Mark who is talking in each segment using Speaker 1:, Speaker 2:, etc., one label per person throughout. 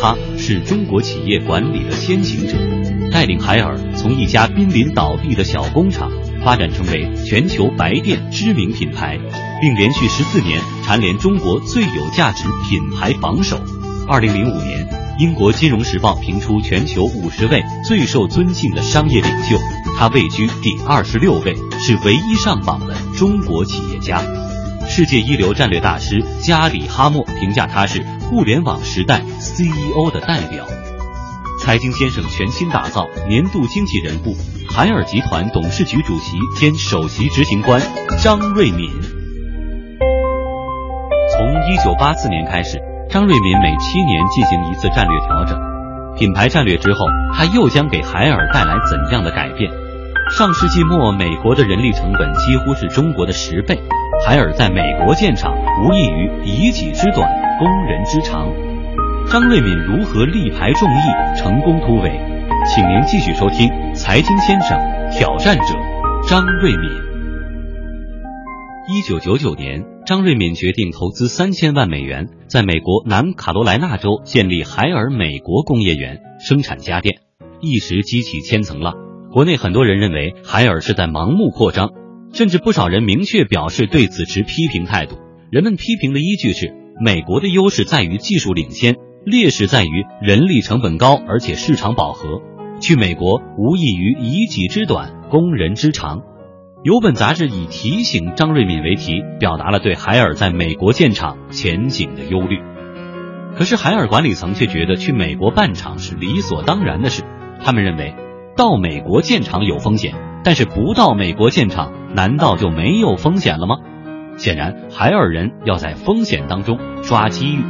Speaker 1: 他是中国企业管理的先行者，带领海尔从一家濒临倒闭的小工厂发展成为全球白电知名品牌，并连续十四年蝉联中国最有价值品牌榜首。二零零五年，英国金融时报评出全球五十位最受尊敬的商业领袖，他位居第二十六位，是唯一上榜的中国企业家。世界一流战略大师加里哈默评价他是互联网时代 CEO 的代表。财经先生全新打造年度经济人物，海尔集团董事局主席兼首席执行官张瑞敏。从一九八四年开始，张瑞敏每七年进行一次战略调整。品牌战略之后，他又将给海尔带来怎样的改变？上世纪末，美国的人力成本几乎是中国的十倍。海尔在美国建厂，无异于以己之短，攻人之长。张瑞敏如何力排众议，成功突围？请您继续收听《财经先生挑战者》张瑞敏。一九九九年，张瑞敏决定投资三千万美元，在美国南卡罗来纳州建立海尔美国工业园，生产家电，一时激起千层浪。国内很多人认为海尔是在盲目扩张。甚至不少人明确表示对此持批评态度。人们批评的依据是，美国的优势在于技术领先，劣势在于人力成本高，而且市场饱和。去美国无异于以己之短，攻人之长。有本杂志以提醒张瑞敏为题，表达了对海尔在美国建厂前景的忧虑。可是海尔管理层却觉得去美国办厂是理所当然的事。他们认为，到美国建厂有风险，但是不到美国建厂。难道就没有风险了吗？显然，海尔人要在风险当中抓机遇。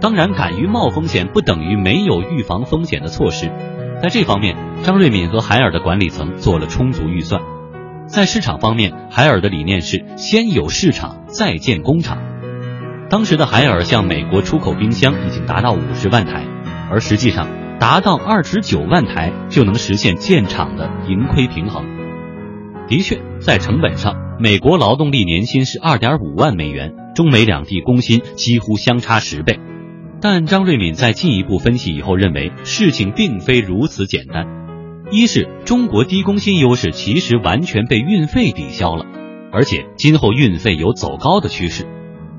Speaker 1: 当然，敢于冒风险不等于没有预防风险的措施。在这方面，张瑞敏和海尔的管理层做了充足预算。在市场方面，海尔的理念是先有市场再建工厂。当时的海尔向美国出口冰箱已经达到五十万台，而实际上达到二十九万台就能实现建厂的盈亏平衡。的确，在成本上，美国劳动力年薪是二点五万美元，中美两地工薪几乎相差十倍。但张瑞敏在进一步分析以后认为，事情并非如此简单。一是中国低工薪优势其实完全被运费抵消了，而且今后运费有走高的趋势；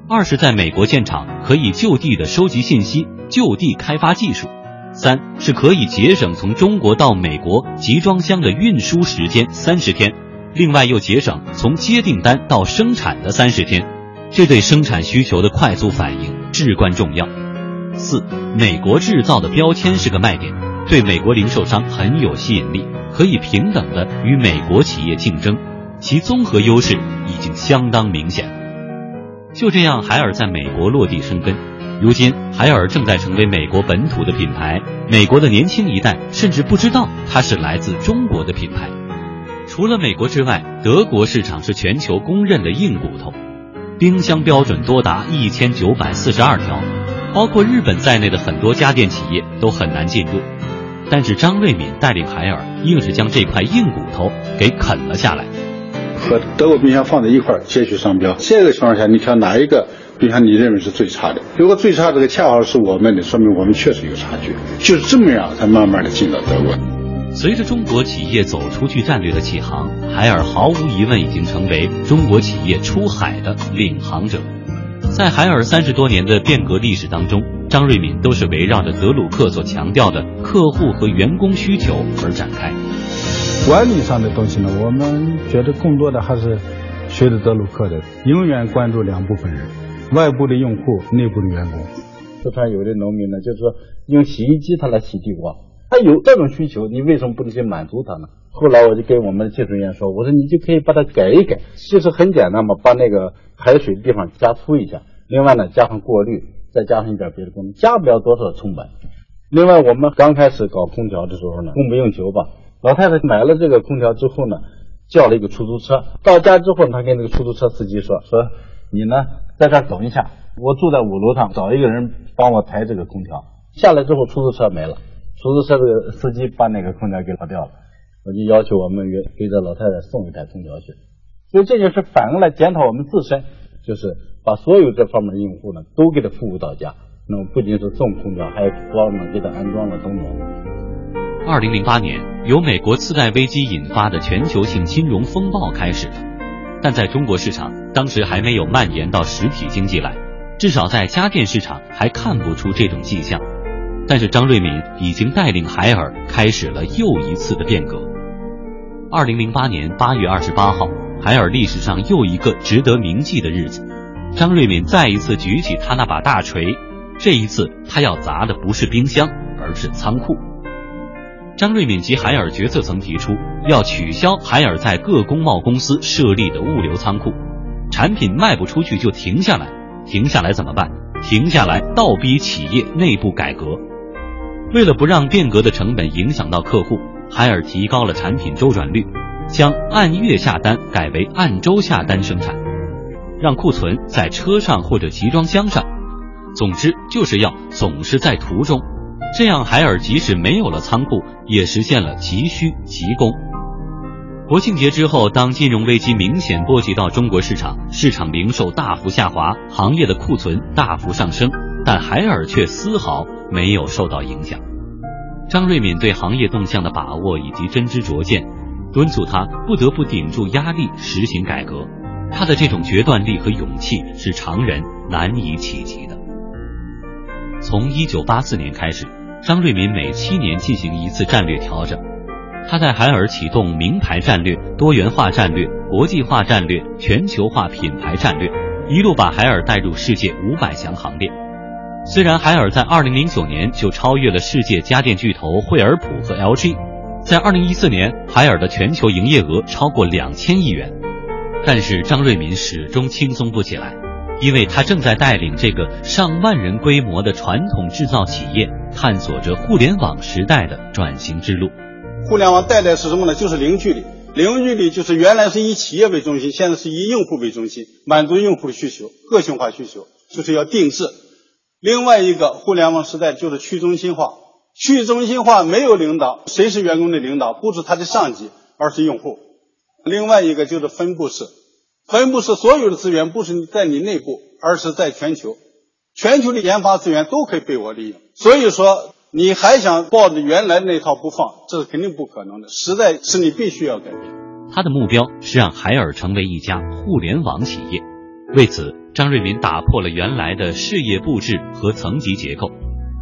Speaker 1: 二是在美国建厂可以就地的收集信息，就地开发技术；三是可以节省从中国到美国集装箱的运输时间三十天。另外又节省从接订单到生产的三十天，这对生产需求的快速反应至关重要。四，美国制造的标签是个卖点，对美国零售商很有吸引力，可以平等的与美国企业竞争，其综合优势已经相当明显。就这样，海尔在美国落地生根。如今，海尔正在成为美国本土的品牌，美国的年轻一代甚至不知道它是来自中国的品牌。除了美国之外，德国市场是全球公认的硬骨头，冰箱标准多达一千九百四十二条，包括日本在内的很多家电企业都很难进入。但是张瑞敏带领海尔，硬是将这块硬骨头给啃了下来。
Speaker 2: 和德国冰箱放在一块儿截取商标，这个情况下，你挑哪一个冰箱你认为是最差的？如果最差这个恰好是我们的，说明我们确实有差距。就是这么样才慢慢的进到德国。
Speaker 1: 随着中国企业走出去战略的起航，海尔毫无疑问已经成为中国企业出海的领航者。在海尔三十多年的变革历史当中，张瑞敏都是围绕着德鲁克所强调的客户和员工需求而展开。
Speaker 2: 管理上的东西呢，我们觉得更多的还是学着德鲁克的，永远关注两部分人：外部的用户，内部的员工。四川有的农民呢，就是说用洗衣机他来洗地瓜。他有这种需求，你为什么不能去满足他呢？后来我就跟我们的技术人员说，我说你就可以把它改一改，其实很简单嘛，把那个排水的地方加粗一下，另外呢加上过滤，再加上一点别的功能，加不了多少成本。另外我们刚开始搞空调的时候呢，供不应求吧，老太太买了这个空调之后呢，叫了一个出租车，到家之后她跟那个出租车司机说，说你呢在这等一下，我住在五楼上，找一个人帮我抬这个空调。下来之后出租车没了。出租车这个司机把那个空调给跑掉了，我就要求我们给给这老太太送一台空调去。所以这就是反过来检讨我们自身，就是把所有这方面的用户呢都给他服务到家，那么不仅是送空调，还专门给他安装了冬眠。
Speaker 1: 二零零八年，由美国次贷危机引发的全球性金融风暴开始了，但在中国市场，当时还没有蔓延到实体经济来，至少在家电市场还看不出这种迹象。但是张瑞敏已经带领海尔开始了又一次的变革。二零零八年八月二十八号，海尔历史上又一个值得铭记的日子，张瑞敏再一次举起他那把大锤，这一次他要砸的不是冰箱，而是仓库。张瑞敏及海尔决策层提出要取消海尔在各工贸公司设立的物流仓库，产品卖不出去就停下来，停下来怎么办？停下来倒逼企业内部改革。为了不让变革的成本影响到客户，海尔提高了产品周转率，将按月下单改为按周下单生产，让库存在车上或者集装箱上。总之就是要总是在途中，这样海尔即使没有了仓库，也实现了急需急供。国庆节之后，当金融危机明显波及到中国市场，市场零售大幅下滑，行业的库存大幅上升，但海尔却丝毫。没有受到影响。张瑞敏对行业动向的把握以及真知灼见，敦促他不得不顶住压力实行改革。他的这种决断力和勇气是常人难以企及的。从一九八四年开始，张瑞敏每七年进行一次战略调整。他在海尔启动名牌战略、多元化战略、国际化战略、全球化品牌战略，一路把海尔带入世界五百强行列。虽然海尔在二零零九年就超越了世界家电巨头惠而浦和 LG，在二零一四年海尔的全球营业额超过两千亿元，但是张瑞敏始终轻松不起来，因为他正在带领这个上万人规模的传统制造企业探索着互联网时代的转型之路。
Speaker 3: 互联网带来是什么呢？就是零距离，零距离就是原来是以企业为中心，现在是以用户为中心，满足用户的需求，个性化需求，就是要定制。另外一个互联网时代就是去中心化，去中心化没有领导，谁是员工的领导？不是他的上级，而是用户。另外一个就是分布式，分布式所有的资源不是在你内部，而是在全球，全球的研发资源都可以被我利用。所以说，你还想抱着原来那套不放，这是肯定不可能的。时代是你必须要改变。
Speaker 1: 他的目标是让海尔成为一家互联网企业，为此。张瑞敏打破了原来的事业布置和层级结构，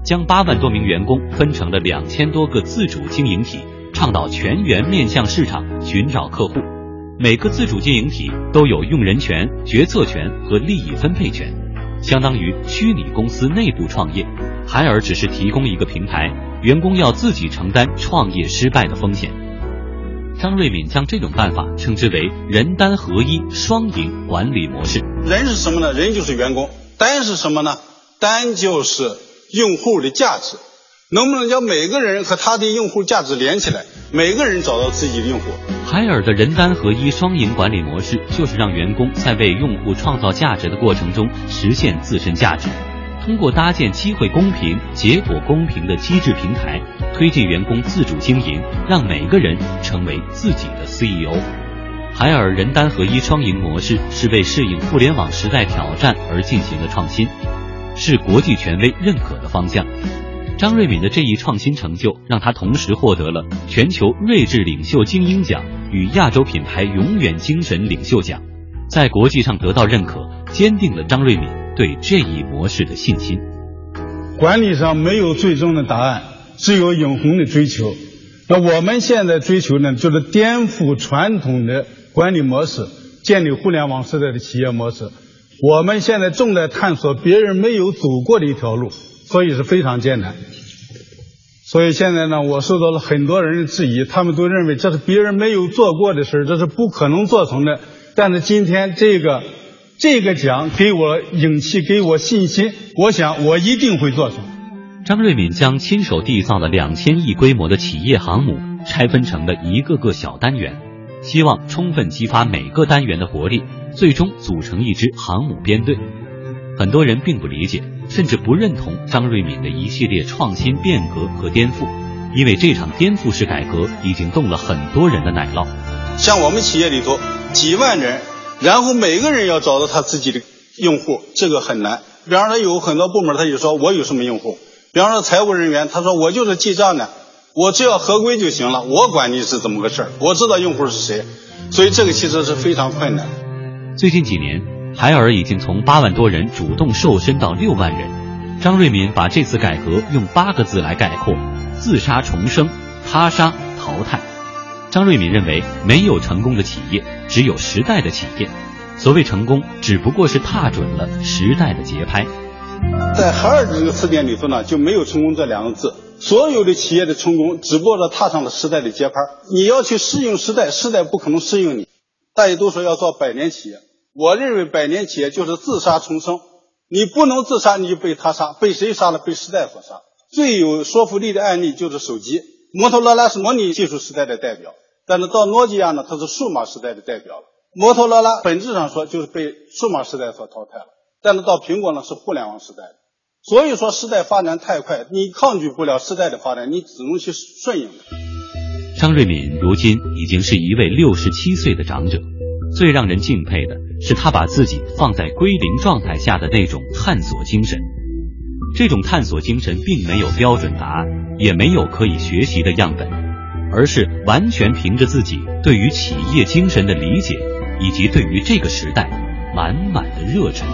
Speaker 1: 将八万多名员工分成了两千多个自主经营体，倡导全员面向市场寻找客户。每个自主经营体都有用人权、决策权和利益分配权，相当于虚拟公司内部创业。海尔只是提供一个平台，员工要自己承担创业失败的风险。张瑞敏将这种办法称之为“人单合一双赢管理模式”。
Speaker 3: 人是什么呢？人就是员工。单是什么呢？单就是用户的价值。能不能将每个人和他的用户价值连起来？每个人找到自己的用户。
Speaker 1: 海尔的人单合一双赢管理模式，就是让员工在为用户创造价值的过程中实现自身价值。通过搭建机会公平、结果公平的机制平台，推进员工自主经营，让每个人成为自己的 CEO。海尔人单合一双赢模式是为适应互联网时代挑战而进行的创新，是国际权威认可的方向。张瑞敏的这一创新成就，让他同时获得了全球睿智领袖精英奖与亚洲品牌永远精神领袖奖，在国际上得到认可，坚定了张瑞敏。对这一模式的信心，
Speaker 2: 管理上没有最终的答案，只有永恒的追求。那我们现在追求呢，就是颠覆传统的管理模式，建立互联网时代的企业模式。我们现在正在探索别人没有走过的一条路，所以是非常艰难。所以现在呢，我受到了很多人的质疑，他们都认为这是别人没有做过的事这是不可能做成的。但是今天这个。这个奖给我勇气，给我信心。我想，我一定会做成。
Speaker 1: 张瑞敏将亲手缔造的两千亿规模的企业航母拆分成了一个个小单元，希望充分激发每个单元的活力，最终组成一支航母编队。很多人并不理解，甚至不认同张瑞敏的一系列创新变革和颠覆，因为这场颠覆式改革已经动了很多人的奶酪。
Speaker 3: 像我们企业里头几万人。然后每个人要找到他自己的用户，这个很难。比方说有很多部门，他就说我有什么用户，比方说财务人员，他说我就是记账的，我只要合规就行了，我管你是怎么个事儿，我知道用户是谁，所以这个其实是非常困难。
Speaker 1: 最近几年，海尔已经从八万多人主动瘦身到六万人。张瑞敏把这次改革用八个字来概括：自杀重生、他杀淘汰。张瑞敏认为，没有成功的企业，只有时代的企业。所谓成功，只不过是踏准了时代的节拍。
Speaker 3: 在海尔的这个词典里头呢，就没有成功这两个字。所有的企业的成功，只不过是踏上了时代的节拍。你要去适应时代，时代不可能适应你。大家都说要做百年企业，我认为百年企业就是自杀重生。你不能自杀，你就被他杀，被谁杀了？被时代所杀。最有说服力的案例就是手机。摩托罗拉是模拟技术时代的代表，但是到诺基亚呢，它是数码时代的代表了。摩托罗拉本质上说就是被数码时代所淘汰了，但是到苹果呢是互联网时代。所以说时代发展太快，你抗拒不了时代的发展，你只能去顺应。
Speaker 1: 张瑞敏如今已经是一位六十七岁的长者。最让人敬佩的是他把自己放在归零状态下的那种探索精神。这种探索精神并没有标准答案，也没有可以学习的样本，而是完全凭着自己对于企业精神的理解，以及对于这个时代满满的热忱。